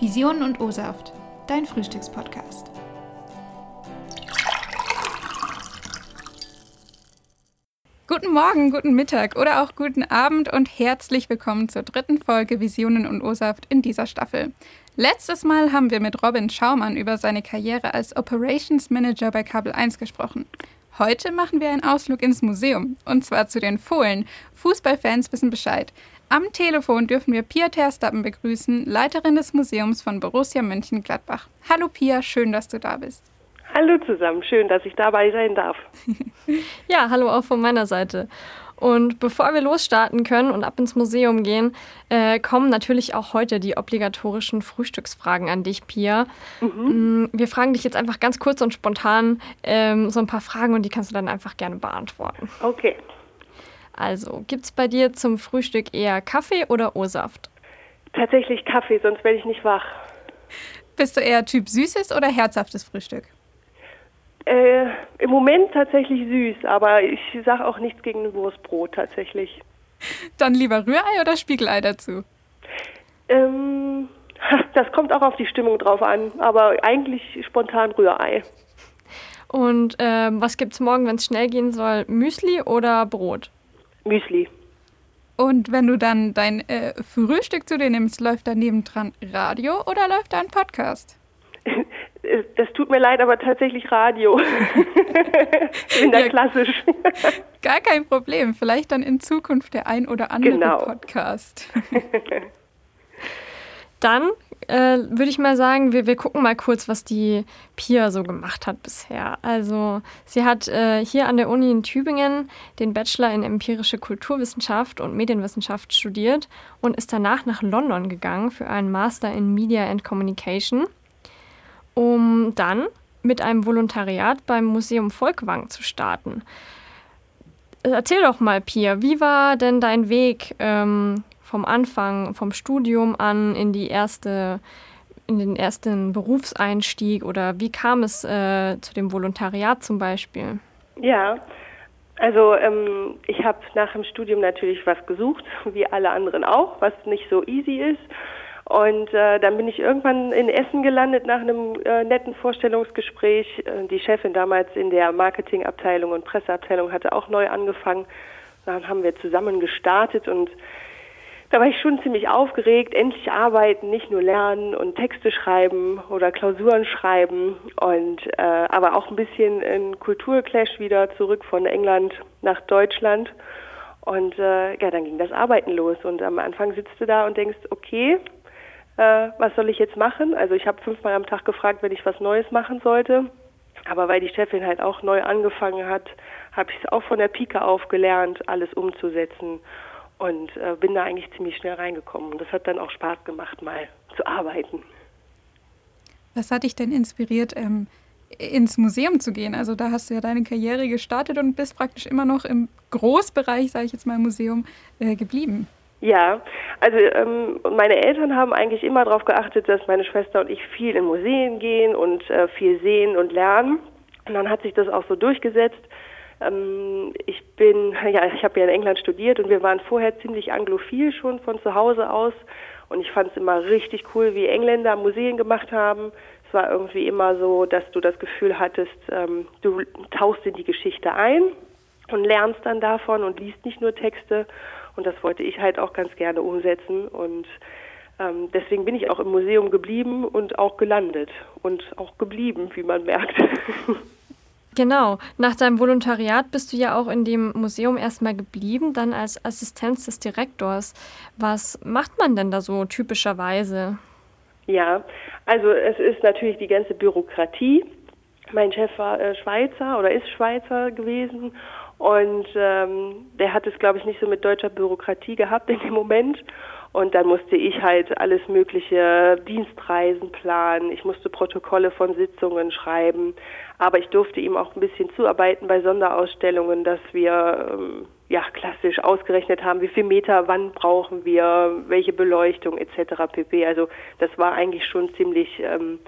Visionen und O-Saft, dein Frühstückspodcast. Guten Morgen, guten Mittag oder auch guten Abend und herzlich willkommen zur dritten Folge Visionen und O-Saft in dieser Staffel. Letztes Mal haben wir mit Robin Schaumann über seine Karriere als Operations Manager bei Kabel 1 gesprochen. Heute machen wir einen Ausflug ins Museum und zwar zu den Fohlen. Fußballfans wissen Bescheid. Am Telefon dürfen wir Pia Terstappen begrüßen, Leiterin des Museums von Borussia Mönchengladbach. Hallo Pia, schön, dass du da bist. Hallo zusammen, schön, dass ich dabei sein darf. ja, hallo auch von meiner Seite. Und bevor wir losstarten können und ab ins Museum gehen, äh, kommen natürlich auch heute die obligatorischen Frühstücksfragen an dich, Pia. Mhm. Mm, wir fragen dich jetzt einfach ganz kurz und spontan ähm, so ein paar Fragen und die kannst du dann einfach gerne beantworten. Okay. Also, gibt es bei dir zum Frühstück eher Kaffee oder O-Saft? Tatsächlich Kaffee, sonst werde ich nicht wach. Bist du eher Typ süßes oder herzhaftes Frühstück? Äh, Im Moment tatsächlich süß, aber ich sage auch nichts gegen ein Wurstbrot tatsächlich. Dann lieber Rührei oder Spiegelei dazu? Ähm, das kommt auch auf die Stimmung drauf an, aber eigentlich spontan Rührei. Und ähm, was es morgen, wenn es schnell gehen soll? Müsli oder Brot? Müsli. Und wenn du dann dein äh, Frühstück zu dir nimmst, läuft da nebendran Radio oder läuft da ein Podcast? Das tut mir leid, aber tatsächlich Radio. in der ja, klassisch. Gar kein Problem. Vielleicht dann in Zukunft der ein oder andere genau. Podcast. Dann äh, würde ich mal sagen, wir, wir gucken mal kurz, was die Pia so gemacht hat bisher. Also sie hat äh, hier an der Uni in Tübingen den Bachelor in empirische Kulturwissenschaft und Medienwissenschaft studiert und ist danach nach London gegangen für einen Master in Media and Communication, um dann mit einem Volontariat beim Museum Volkwang zu starten. Erzähl doch mal, Pia, wie war denn dein Weg ähm, vom Anfang, vom Studium an in die erste, in den ersten Berufseinstieg oder wie kam es äh, zu dem Volontariat zum Beispiel? Ja, also ähm, ich habe nach dem Studium natürlich was gesucht, wie alle anderen auch, was nicht so easy ist. Und äh, dann bin ich irgendwann in Essen gelandet nach einem äh, netten Vorstellungsgespräch. Äh, die Chefin damals in der Marketingabteilung und Presseabteilung hatte auch neu angefangen. Dann haben wir zusammen gestartet und da war ich schon ziemlich aufgeregt, endlich arbeiten, nicht nur lernen und Texte schreiben oder Klausuren schreiben und äh, aber auch ein bisschen ein Kulturclash wieder zurück von England nach Deutschland. Und äh, ja, dann ging das Arbeiten los und am Anfang sitzt du da und denkst, okay, äh, was soll ich jetzt machen? Also ich habe fünfmal am Tag gefragt, wenn ich was Neues machen sollte. Aber weil die Chefin halt auch neu angefangen hat, habe ich es auch von der Pike auf gelernt, alles umzusetzen und äh, bin da eigentlich ziemlich schnell reingekommen. Und das hat dann auch Spaß gemacht, mal zu arbeiten. Was hat dich denn inspiriert, ähm, ins Museum zu gehen? Also da hast du ja deine Karriere gestartet und bist praktisch immer noch im Großbereich, sage ich jetzt mal, Museum äh, geblieben. Ja, also ähm, meine Eltern haben eigentlich immer darauf geachtet, dass meine Schwester und ich viel in Museen gehen und äh, viel sehen und lernen. Und dann hat sich das auch so durchgesetzt. Ähm, ich bin, ja, ich habe ja in England studiert und wir waren vorher ziemlich anglophil schon von zu Hause aus. Und ich fand es immer richtig cool, wie Engländer Museen gemacht haben. Es war irgendwie immer so, dass du das Gefühl hattest, ähm, du tauchst in die Geschichte ein und lernst dann davon und liest nicht nur Texte. Und das wollte ich halt auch ganz gerne umsetzen. Und ähm, deswegen bin ich auch im Museum geblieben und auch gelandet und auch geblieben, wie man merkt. Genau. Nach deinem Volontariat bist du ja auch in dem Museum erstmal geblieben, dann als Assistenz des Direktors. Was macht man denn da so typischerweise? Ja, also es ist natürlich die ganze Bürokratie. Mein Chef war äh, Schweizer oder ist Schweizer gewesen und ähm, der hat es, glaube ich, nicht so mit deutscher Bürokratie gehabt in dem Moment. Und dann musste ich halt alles mögliche Dienstreisen planen. Ich musste Protokolle von Sitzungen schreiben. Aber ich durfte ihm auch ein bisschen zuarbeiten bei Sonderausstellungen, dass wir ähm, ja klassisch ausgerechnet haben, wie viel Meter wann brauchen wir, welche Beleuchtung etc. pp. Also das war eigentlich schon ziemlich ähm,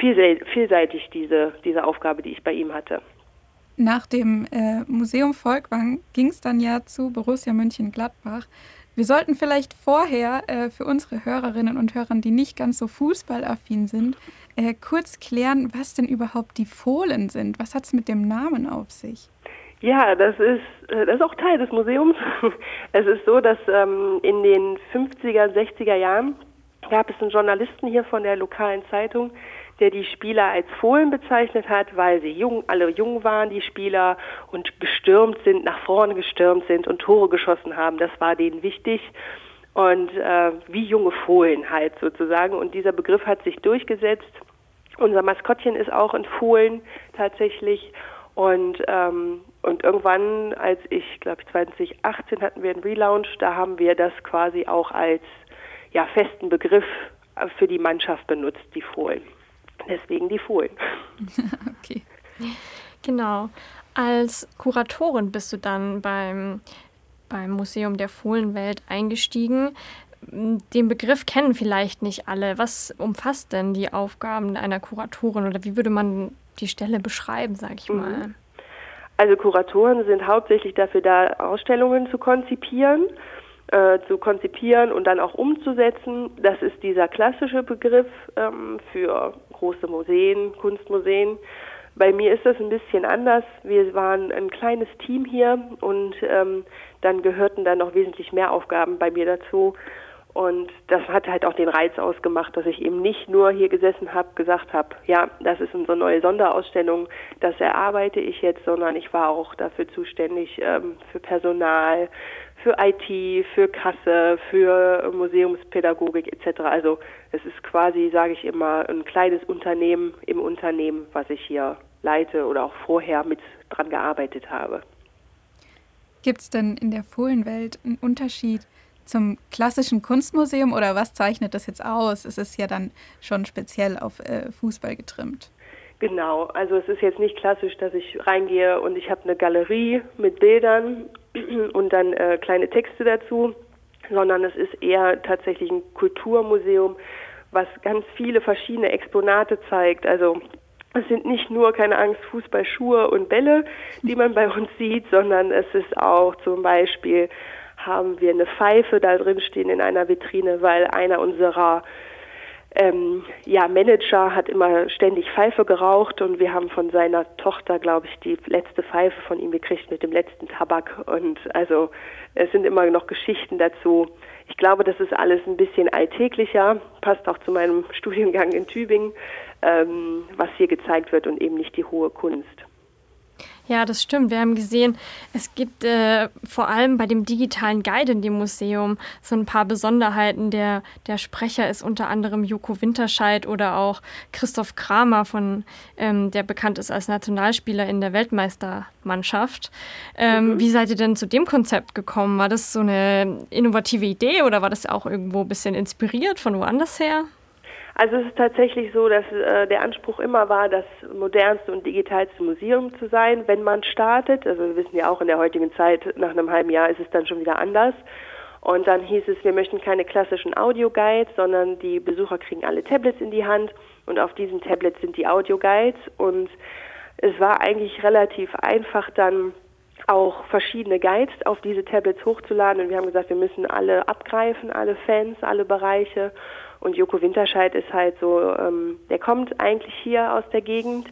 vielseitig diese diese Aufgabe, die ich bei ihm hatte. Nach dem äh, Museum Volkwang ging es dann ja zu Borussia Mönchengladbach. Wir sollten vielleicht vorher äh, für unsere Hörerinnen und Hörer, die nicht ganz so fußballaffin sind, äh, kurz klären, was denn überhaupt die Fohlen sind. Was hat es mit dem Namen auf sich? Ja, das ist, äh, das ist auch Teil des Museums. Es ist so, dass ähm, in den 50er, 60er Jahren gab es einen Journalisten hier von der lokalen Zeitung, der die Spieler als Fohlen bezeichnet hat, weil sie jung, alle jung waren, die Spieler, und gestürmt sind, nach vorne gestürmt sind und Tore geschossen haben. Das war denen wichtig. Und äh, wie junge Fohlen halt sozusagen. Und dieser Begriff hat sich durchgesetzt. Unser Maskottchen ist auch ein Fohlen tatsächlich. Und, ähm, und irgendwann, als ich, glaube ich, 2018 hatten wir einen Relaunch, da haben wir das quasi auch als ja, festen Begriff für die Mannschaft benutzt, die Fohlen. Deswegen die Fohlen. okay. Genau. Als Kuratorin bist du dann beim, beim Museum der Fohlenwelt eingestiegen. Den Begriff kennen vielleicht nicht alle. Was umfasst denn die Aufgaben einer Kuratorin oder wie würde man die Stelle beschreiben, sage ich mhm. mal? Also Kuratoren sind hauptsächlich dafür da, Ausstellungen zu konzipieren äh, zu konzipieren und dann auch umzusetzen. Das ist dieser klassische Begriff ähm, für große Museen, Kunstmuseen. Bei mir ist das ein bisschen anders. Wir waren ein kleines Team hier und ähm, dann gehörten dann noch wesentlich mehr Aufgaben bei mir dazu. Und das hat halt auch den Reiz ausgemacht, dass ich eben nicht nur hier gesessen habe, gesagt habe, ja, das ist unsere neue Sonderausstellung, das erarbeite ich jetzt, sondern ich war auch dafür zuständig ähm, für Personal, für IT, für Kasse, für Museumspädagogik etc. Also es ist quasi, sage ich immer, ein kleines Unternehmen im Unternehmen, was ich hier leite oder auch vorher mit dran gearbeitet habe. Gibt es denn in der Fohlenwelt einen Unterschied zum klassischen Kunstmuseum oder was zeichnet das jetzt aus? Es ist ja dann schon speziell auf äh, Fußball getrimmt. Genau, also es ist jetzt nicht klassisch, dass ich reingehe und ich habe eine Galerie mit Bildern und dann äh, kleine Texte dazu, sondern es ist eher tatsächlich ein Kulturmuseum, was ganz viele verschiedene Exponate zeigt. Also es sind nicht nur, keine Angst, Fußballschuhe und Bälle, die man bei uns sieht, sondern es ist auch zum Beispiel, haben wir eine Pfeife da drin stehen in einer Vitrine, weil einer unserer ähm, ja, Manager hat immer ständig Pfeife geraucht und wir haben von seiner Tochter, glaube ich, die letzte Pfeife von ihm gekriegt mit dem letzten Tabak. Und also es sind immer noch Geschichten dazu. Ich glaube, das ist alles ein bisschen alltäglicher, passt auch zu meinem Studiengang in Tübingen, ähm, was hier gezeigt wird und eben nicht die hohe Kunst. Ja, das stimmt. Wir haben gesehen, es gibt äh, vor allem bei dem digitalen Guide in dem Museum so ein paar Besonderheiten. Der, der Sprecher ist unter anderem Joko Winterscheid oder auch Christoph Kramer, von, ähm, der bekannt ist als Nationalspieler in der Weltmeistermannschaft. Ähm, mhm. Wie seid ihr denn zu dem Konzept gekommen? War das so eine innovative Idee oder war das auch irgendwo ein bisschen inspiriert von woanders her? Also es ist tatsächlich so, dass äh, der Anspruch immer war, das modernste und digitalste Museum zu sein, wenn man startet. Also wir wissen ja auch in der heutigen Zeit, nach einem halben Jahr ist es dann schon wieder anders. Und dann hieß es, wir möchten keine klassischen Audioguides, sondern die Besucher kriegen alle Tablets in die Hand und auf diesen Tablets sind die Audioguides. Und es war eigentlich relativ einfach dann auch verschiedene Guides auf diese Tablets hochzuladen. Und wir haben gesagt, wir müssen alle abgreifen, alle Fans, alle Bereiche. Und Joko Winterscheid ist halt so, ähm, der kommt eigentlich hier aus der Gegend.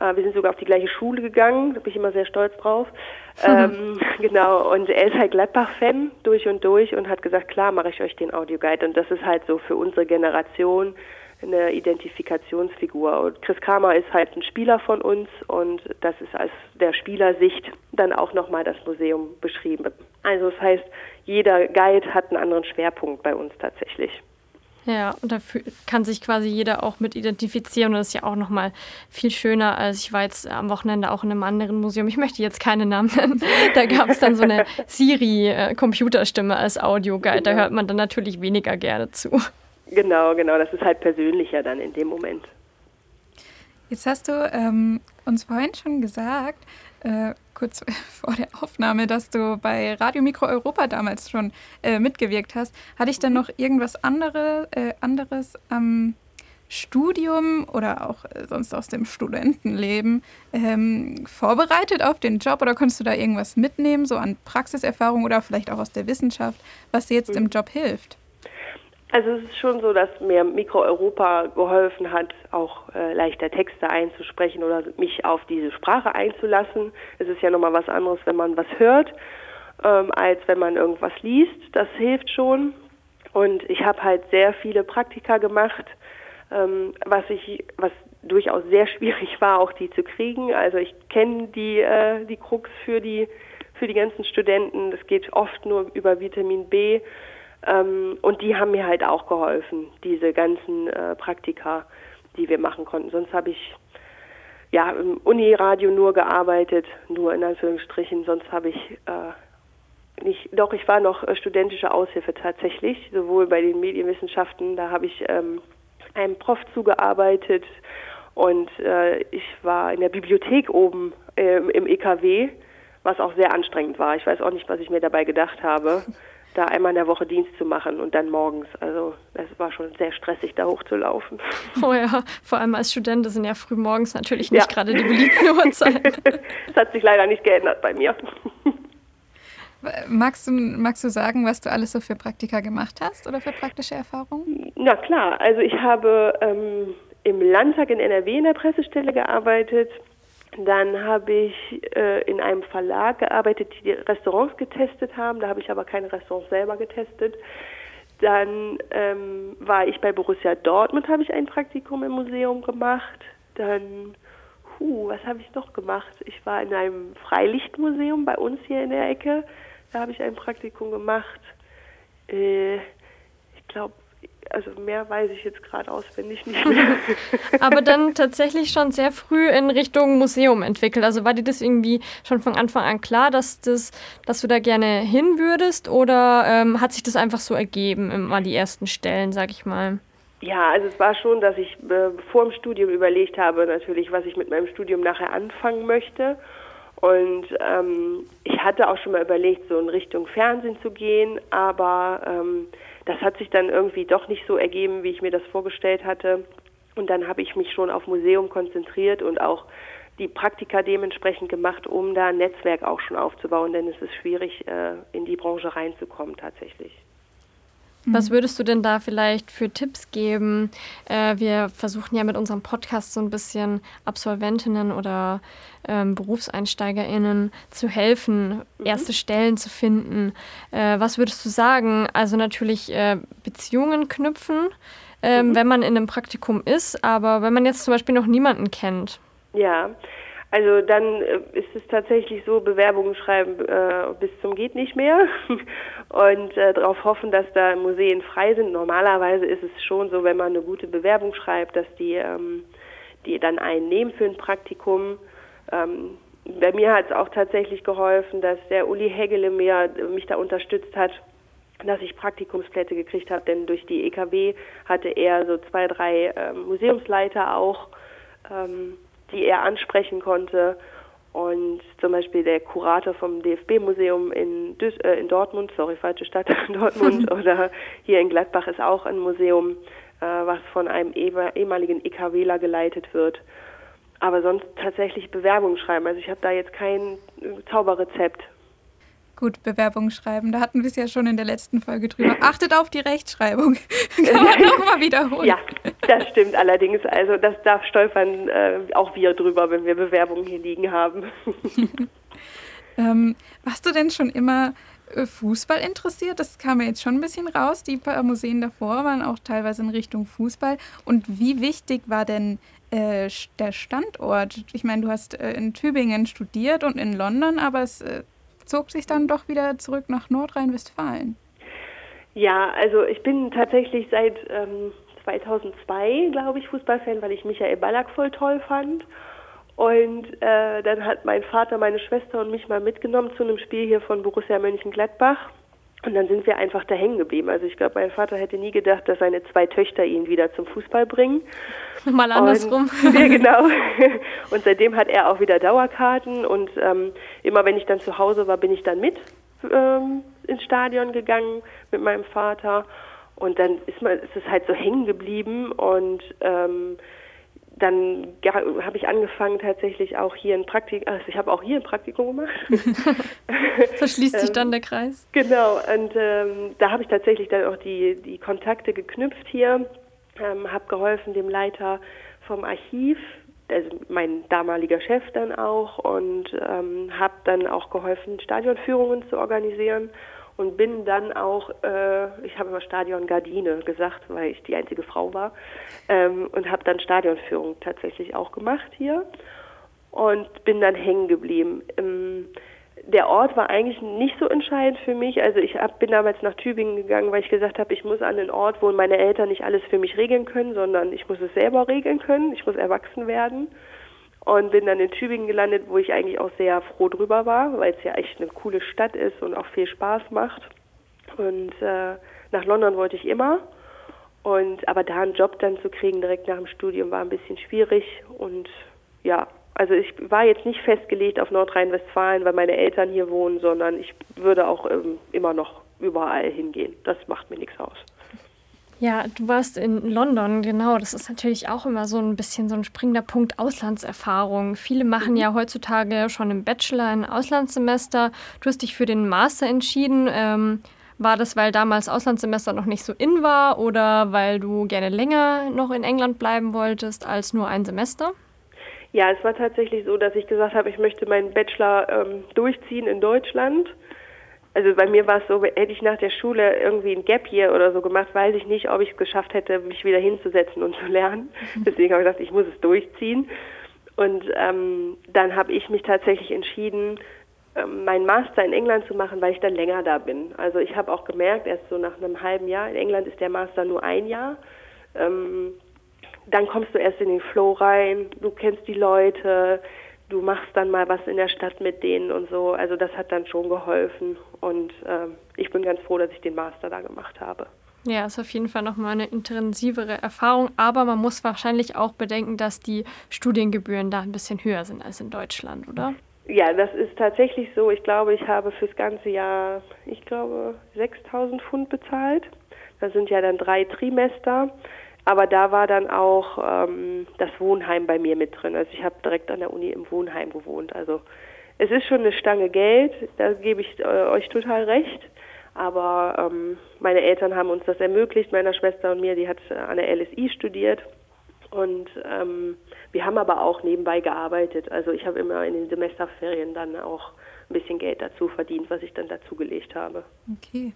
Äh, wir sind sogar auf die gleiche Schule gegangen, da bin ich immer sehr stolz drauf. ähm, genau, und er ist halt Gladbach-Fan durch und durch und hat gesagt, klar, mache ich euch den Audioguide. Und das ist halt so für unsere Generation eine Identifikationsfigur. Und Chris Kramer ist halt ein Spieler von uns und das ist aus der Spielersicht dann auch nochmal das Museum beschrieben. Also das heißt, jeder Guide hat einen anderen Schwerpunkt bei uns tatsächlich. Ja, und da kann sich quasi jeder auch mit identifizieren und das ist ja auch nochmal viel schöner, als ich war jetzt am Wochenende auch in einem anderen Museum. Ich möchte jetzt keine Namen nennen. Da gab es dann so eine Siri-Computerstimme als Audioguide. Da hört man dann natürlich weniger gerne zu. Genau, genau. Das ist halt persönlicher dann in dem Moment. Jetzt hast du ähm, uns vorhin schon gesagt, äh, kurz vor der Aufnahme, dass du bei Radio Mikro Europa damals schon äh, mitgewirkt hast. Hatte ich dann noch irgendwas andere, äh, anderes am Studium oder auch äh, sonst aus dem Studentenleben ähm, vorbereitet auf den Job oder konntest du da irgendwas mitnehmen, so an Praxiserfahrung oder vielleicht auch aus der Wissenschaft, was dir jetzt im Job hilft? Also es ist schon so, dass mir Mikroeuropa geholfen hat, auch äh, leichter Texte einzusprechen oder mich auf diese Sprache einzulassen. Es ist ja nochmal was anderes, wenn man was hört, ähm, als wenn man irgendwas liest. Das hilft schon. Und ich habe halt sehr viele Praktika gemacht, ähm, was ich, was durchaus sehr schwierig war, auch die zu kriegen. Also ich kenne die äh, die Krux für die für die ganzen Studenten. Das geht oft nur über Vitamin B ähm, und die haben mir halt auch geholfen, diese ganzen äh, Praktika, die wir machen konnten. Sonst habe ich ja im Uniradio nur gearbeitet, nur in Anführungsstrichen. Sonst habe ich äh, nicht, doch ich war noch äh, studentische Aushilfe tatsächlich, sowohl bei den Medienwissenschaften, da habe ich ähm, einem Prof zugearbeitet und äh, ich war in der Bibliothek oben äh, im EKW, was auch sehr anstrengend war. Ich weiß auch nicht, was ich mir dabei gedacht habe da einmal in der Woche Dienst zu machen und dann morgens. Also es war schon sehr stressig, da hochzulaufen. Oh ja, vor allem als Student sind ja früh morgens natürlich nicht ja. gerade die beliebten Uhrzeiten. das hat sich leider nicht geändert bei mir. Magst du, magst du sagen, was du alles so für Praktika gemacht hast oder für praktische Erfahrungen? Na klar, also ich habe ähm, im Landtag in NRW in der Pressestelle gearbeitet dann habe ich äh, in einem Verlag gearbeitet, die Restaurants getestet haben. Da habe ich aber keine Restaurants selber getestet. Dann ähm, war ich bei Borussia Dortmund, habe ich ein Praktikum im Museum gemacht. Dann, huh, was habe ich noch gemacht? Ich war in einem Freilichtmuseum bei uns hier in der Ecke. Da habe ich ein Praktikum gemacht. Äh, ich glaube, also mehr weiß ich jetzt gerade auswendig nicht mehr. Aber dann tatsächlich schon sehr früh in Richtung Museum entwickelt. Also war dir das irgendwie schon von Anfang an klar, dass, das, dass du da gerne hin würdest oder ähm, hat sich das einfach so ergeben, immer die ersten Stellen, sag ich mal? Ja, also es war schon, dass ich äh, vor dem Studium überlegt habe, natürlich, was ich mit meinem Studium nachher anfangen möchte. Und ähm, ich hatte auch schon mal überlegt, so in Richtung Fernsehen zu gehen, aber ähm, das hat sich dann irgendwie doch nicht so ergeben, wie ich mir das vorgestellt hatte. Und dann habe ich mich schon auf Museum konzentriert und auch die Praktika dementsprechend gemacht, um da ein Netzwerk auch schon aufzubauen, denn es ist schwierig, äh, in die Branche reinzukommen tatsächlich. Was mhm. würdest du denn da vielleicht für Tipps geben? Äh, wir versuchen ja mit unserem Podcast so ein bisschen Absolventinnen oder ähm, BerufseinsteigerInnen zu helfen, mhm. erste Stellen zu finden. Äh, was würdest du sagen? Also natürlich äh, Beziehungen knüpfen, ähm, mhm. wenn man in einem Praktikum ist, aber wenn man jetzt zum Beispiel noch niemanden kennt. Ja, also dann äh, ist es tatsächlich so, Bewerbungen schreiben äh, bis zum geht nicht mehr und äh, darauf hoffen, dass da Museen frei sind. Normalerweise ist es schon so, wenn man eine gute Bewerbung schreibt, dass die, ähm, die dann einen nehmen für ein Praktikum. Ähm, bei mir hat es auch tatsächlich geholfen, dass der Uli Hegele mir, mich da unterstützt hat, dass ich Praktikumsplätze gekriegt habe, denn durch die EKW hatte er so zwei, drei äh, Museumsleiter auch. Ähm, die er ansprechen konnte. Und zum Beispiel der Kurator vom DFB-Museum in, äh, in Dortmund, sorry, falsche Stadt, Dortmund, oder hier in Gladbach ist auch ein Museum, äh, was von einem ehemaligen EKWler geleitet wird. Aber sonst tatsächlich Bewerbungen schreiben. Also ich habe da jetzt kein Zauberrezept. Gut, Bewerbung schreiben. Da hatten wir es ja schon in der letzten Folge drüber. Achtet auf die Rechtschreibung. Kann man nochmal wiederholen. Ja, das stimmt allerdings. Also das darf stolpern äh, auch wir drüber, wenn wir Bewerbungen hier liegen haben. ähm, warst du denn schon immer äh, Fußball interessiert? Das kam ja jetzt schon ein bisschen raus. Die paar Museen davor waren auch teilweise in Richtung Fußball. Und wie wichtig war denn äh, der Standort? Ich meine, du hast äh, in Tübingen studiert und in London, aber es äh, zog sich dann doch wieder zurück nach Nordrhein-Westfalen. Ja, also ich bin tatsächlich seit ähm, 2002, glaube ich, Fußballfan, weil ich Michael Ballack voll toll fand. Und äh, dann hat mein Vater meine Schwester und mich mal mitgenommen zu einem Spiel hier von Borussia Mönchengladbach. Und dann sind wir einfach da hängen geblieben. Also ich glaube, mein Vater hätte nie gedacht, dass seine zwei Töchter ihn wieder zum Fußball bringen. Mal andersrum. Und, ja, genau. Und seitdem hat er auch wieder Dauerkarten. Und ähm, immer wenn ich dann zu Hause war, bin ich dann mit ähm, ins Stadion gegangen mit meinem Vater. Und dann ist man, ist es halt so hängen geblieben und ähm, dann habe ich angefangen tatsächlich auch hier ein Praktikum, also ich habe auch hier ein Praktikum gemacht. Verschließt sich dann der Kreis. Genau, und ähm, da habe ich tatsächlich dann auch die, die Kontakte geknüpft hier, ähm, habe geholfen dem Leiter vom Archiv, also mein damaliger Chef dann auch und ähm, habe dann auch geholfen, Stadionführungen zu organisieren und bin dann auch, äh, ich habe immer Stadion Gardine gesagt, weil ich die einzige Frau war, ähm, und habe dann Stadionführung tatsächlich auch gemacht hier und bin dann hängen geblieben. Ähm, der Ort war eigentlich nicht so entscheidend für mich. Also ich hab, bin damals nach Tübingen gegangen, weil ich gesagt habe, ich muss an den Ort, wo meine Eltern nicht alles für mich regeln können, sondern ich muss es selber regeln können. Ich muss erwachsen werden und bin dann in Tübingen gelandet, wo ich eigentlich auch sehr froh drüber war, weil es ja echt eine coole Stadt ist und auch viel Spaß macht. Und äh, nach London wollte ich immer. Und aber da einen Job dann zu kriegen direkt nach dem Studium war ein bisschen schwierig. Und ja, also ich war jetzt nicht festgelegt auf Nordrhein-Westfalen, weil meine Eltern hier wohnen, sondern ich würde auch ähm, immer noch überall hingehen. Das macht mir nichts aus. Ja, du warst in London, genau. Das ist natürlich auch immer so ein bisschen so ein springender Punkt Auslandserfahrung. Viele machen ja heutzutage schon im Bachelor ein Auslandssemester. Du hast dich für den Master entschieden. Ähm, war das, weil damals Auslandssemester noch nicht so in war oder weil du gerne länger noch in England bleiben wolltest als nur ein Semester? Ja, es war tatsächlich so, dass ich gesagt habe, ich möchte meinen Bachelor ähm, durchziehen in Deutschland also bei mir war es so, hätte ich nach der Schule irgendwie ein Gap Year oder so gemacht, weiß ich nicht, ob ich es geschafft hätte, mich wieder hinzusetzen und zu lernen. Mhm. Deswegen habe ich gesagt, ich muss es durchziehen. Und ähm, dann habe ich mich tatsächlich entschieden, ähm, meinen Master in England zu machen, weil ich dann länger da bin. Also ich habe auch gemerkt, erst so nach einem halben Jahr, in England ist der Master nur ein Jahr. Ähm, dann kommst du erst in den Flow rein, du kennst die Leute, du machst dann mal was in der Stadt mit denen und so. Also das hat dann schon geholfen und ähm, ich bin ganz froh, dass ich den Master da gemacht habe. Ja, ist auf jeden Fall nochmal eine intensivere Erfahrung, aber man muss wahrscheinlich auch bedenken, dass die Studiengebühren da ein bisschen höher sind als in Deutschland, oder? Ja, das ist tatsächlich so. Ich glaube, ich habe fürs ganze Jahr, ich glaube, 6000 Pfund bezahlt. Das sind ja dann drei Trimester. Aber da war dann auch ähm, das Wohnheim bei mir mit drin. Also ich habe direkt an der Uni im Wohnheim gewohnt. Also es ist schon eine Stange Geld, da gebe ich äh, euch total recht. Aber ähm, meine Eltern haben uns das ermöglicht, meiner Schwester und mir, die hat an der LSI studiert. Und ähm, wir haben aber auch nebenbei gearbeitet. Also ich habe immer in den Semesterferien dann auch ein bisschen Geld dazu verdient, was ich dann dazugelegt habe. Okay.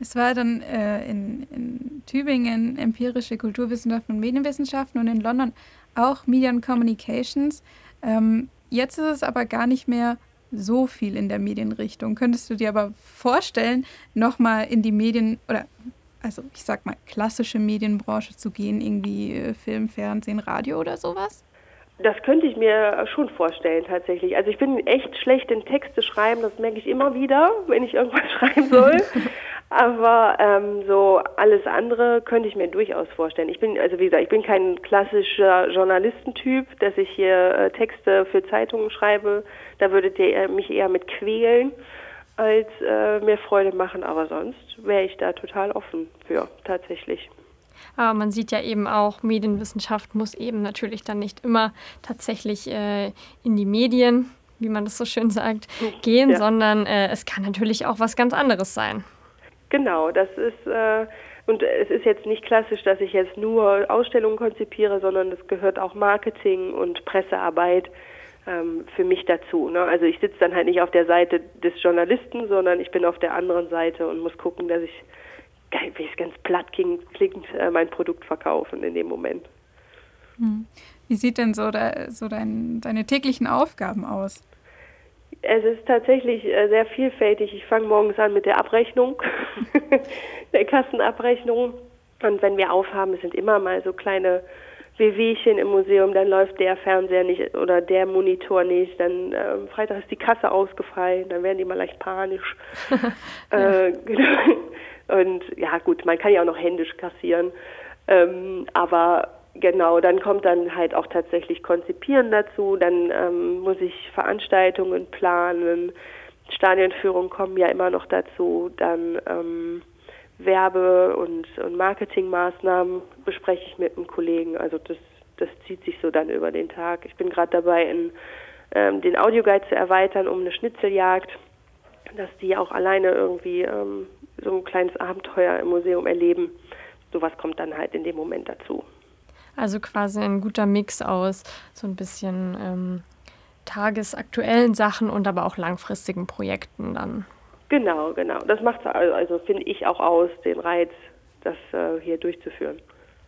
Es war dann äh, in, in, Tübingen empirische Kulturwissenschaften und Medienwissenschaften und in London auch Media and Communications. Ähm, jetzt ist es aber gar nicht mehr so viel in der Medienrichtung. Könntest du dir aber vorstellen, nochmal in die Medien oder also ich sag mal klassische Medienbranche zu gehen, irgendwie äh, Film, Fernsehen, Radio oder sowas? Das könnte ich mir schon vorstellen tatsächlich. Also ich bin echt schlecht in Texte schreiben, das merke ich immer wieder, wenn ich irgendwas schreiben soll. Aber ähm, so alles andere könnte ich mir durchaus vorstellen. Ich bin, also wie gesagt, ich bin kein klassischer Journalistentyp, dass ich hier äh, Texte für Zeitungen schreibe. Da würdet ihr mich eher mit quälen als äh, mir Freude machen. Aber sonst wäre ich da total offen für, tatsächlich. Aber man sieht ja eben auch, Medienwissenschaft muss eben natürlich dann nicht immer tatsächlich äh, in die Medien, wie man das so schön sagt, gehen, ja. sondern äh, es kann natürlich auch was ganz anderes sein. Genau, das ist äh, und es ist jetzt nicht klassisch, dass ich jetzt nur Ausstellungen konzipiere, sondern es gehört auch Marketing und Pressearbeit ähm, für mich dazu. Ne? Also ich sitze dann halt nicht auf der Seite des Journalisten, sondern ich bin auf der anderen Seite und muss gucken, dass ich, wie es ganz platt klingt, äh, mein Produkt verkaufen in dem Moment. Hm. Wie sieht denn so, da, so dein, deine täglichen Aufgaben aus? Es ist tatsächlich äh, sehr vielfältig. Ich fange morgens an mit der Abrechnung, der Kassenabrechnung. Und wenn wir aufhaben, es sind immer mal so kleine Wehwehchen im Museum, dann läuft der Fernseher nicht oder der Monitor nicht, dann ähm, Freitag ist die Kasse ausgefallen, dann werden die mal leicht panisch. äh, genau. Und ja gut, man kann ja auch noch händisch kassieren. Ähm, aber Genau, dann kommt dann halt auch tatsächlich Konzipieren dazu, dann ähm, muss ich Veranstaltungen planen, Stadionführungen kommen ja immer noch dazu, dann ähm, Werbe- und, und Marketingmaßnahmen bespreche ich mit einem Kollegen. Also das, das zieht sich so dann über den Tag. Ich bin gerade dabei, in, ähm, den Audioguide zu erweitern um eine Schnitzeljagd, dass die auch alleine irgendwie ähm, so ein kleines Abenteuer im Museum erleben. Sowas kommt dann halt in dem Moment dazu. Also quasi ein guter Mix aus so ein bisschen ähm, tagesaktuellen Sachen und aber auch langfristigen Projekten dann. Genau, genau. Das macht also, also finde ich auch aus, den Reiz, das äh, hier durchzuführen.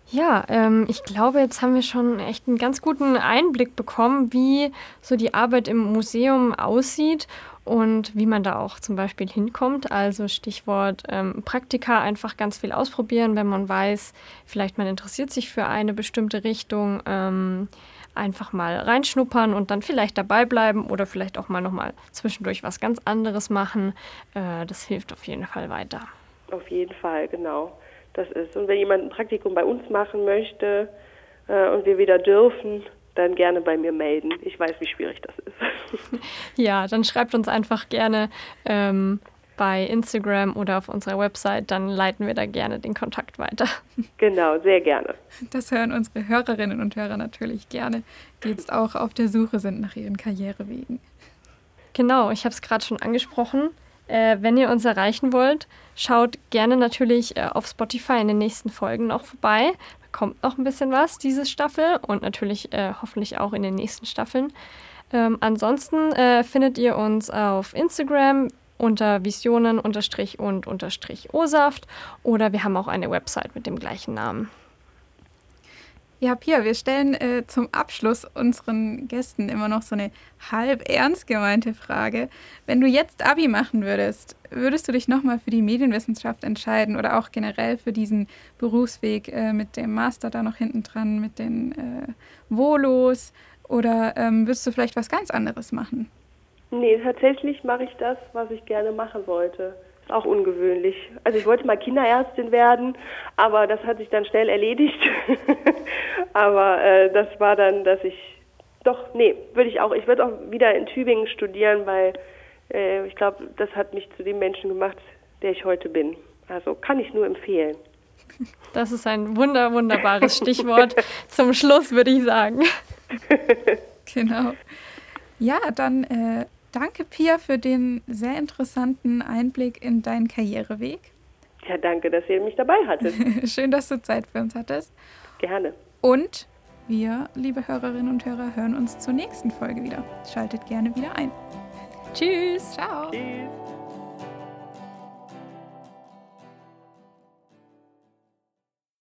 Ja, ähm, ich glaube, jetzt haben wir schon echt einen ganz guten Einblick bekommen, wie so die Arbeit im Museum aussieht und wie man da auch zum Beispiel hinkommt. Also Stichwort ähm, Praktika, einfach ganz viel ausprobieren, wenn man weiß, vielleicht man interessiert sich für eine bestimmte Richtung. Ähm, einfach mal reinschnuppern und dann vielleicht dabei bleiben oder vielleicht auch mal nochmal zwischendurch was ganz anderes machen. Äh, das hilft auf jeden Fall weiter. Auf jeden Fall, genau. Das ist. Und wenn jemand ein Praktikum bei uns machen möchte äh, und wir wieder dürfen, dann gerne bei mir melden. Ich weiß, wie schwierig das ist. ja, dann schreibt uns einfach gerne ähm, bei Instagram oder auf unserer Website, dann leiten wir da gerne den Kontakt weiter. Genau, sehr gerne. Das hören unsere Hörerinnen und Hörer natürlich gerne, die jetzt auch auf der Suche sind nach ihren Karrierewegen. Genau, ich habe es gerade schon angesprochen. Äh, wenn ihr uns erreichen wollt, schaut gerne natürlich äh, auf Spotify in den nächsten Folgen noch vorbei. Da kommt noch ein bisschen was diese Staffel und natürlich äh, hoffentlich auch in den nächsten Staffeln. Ähm, ansonsten äh, findet ihr uns auf Instagram unter Visionen unterstrich und unterstrich O-Saft oder wir haben auch eine Website mit dem gleichen Namen. Ja, Pia, wir stellen äh, zum Abschluss unseren Gästen immer noch so eine halb ernst gemeinte Frage. Wenn du jetzt Abi machen würdest, würdest du dich nochmal für die Medienwissenschaft entscheiden oder auch generell für diesen Berufsweg äh, mit dem Master da noch hinten dran, mit den äh, Volos oder ähm, würdest du vielleicht was ganz anderes machen? Nee, tatsächlich mache ich das, was ich gerne machen wollte. Ist auch ungewöhnlich. Also ich wollte mal Kinderärztin werden, aber das hat sich dann schnell erledigt. aber äh, das war dann, dass ich doch, nee, würde ich auch, ich würde auch wieder in Tübingen studieren, weil äh, ich glaube, das hat mich zu dem Menschen gemacht, der ich heute bin. Also kann ich nur empfehlen. Das ist ein wunder, wunderbares Stichwort zum Schluss, würde ich sagen. genau. Ja, dann äh, Danke, Pia, für den sehr interessanten Einblick in deinen Karriereweg. Ja, danke, dass ihr mich dabei hattet. Schön, dass du Zeit für uns hattest. Gerne. Und wir, liebe Hörerinnen und Hörer, hören uns zur nächsten Folge wieder. Schaltet gerne wieder ein. Tschüss. Ciao. Tschüss.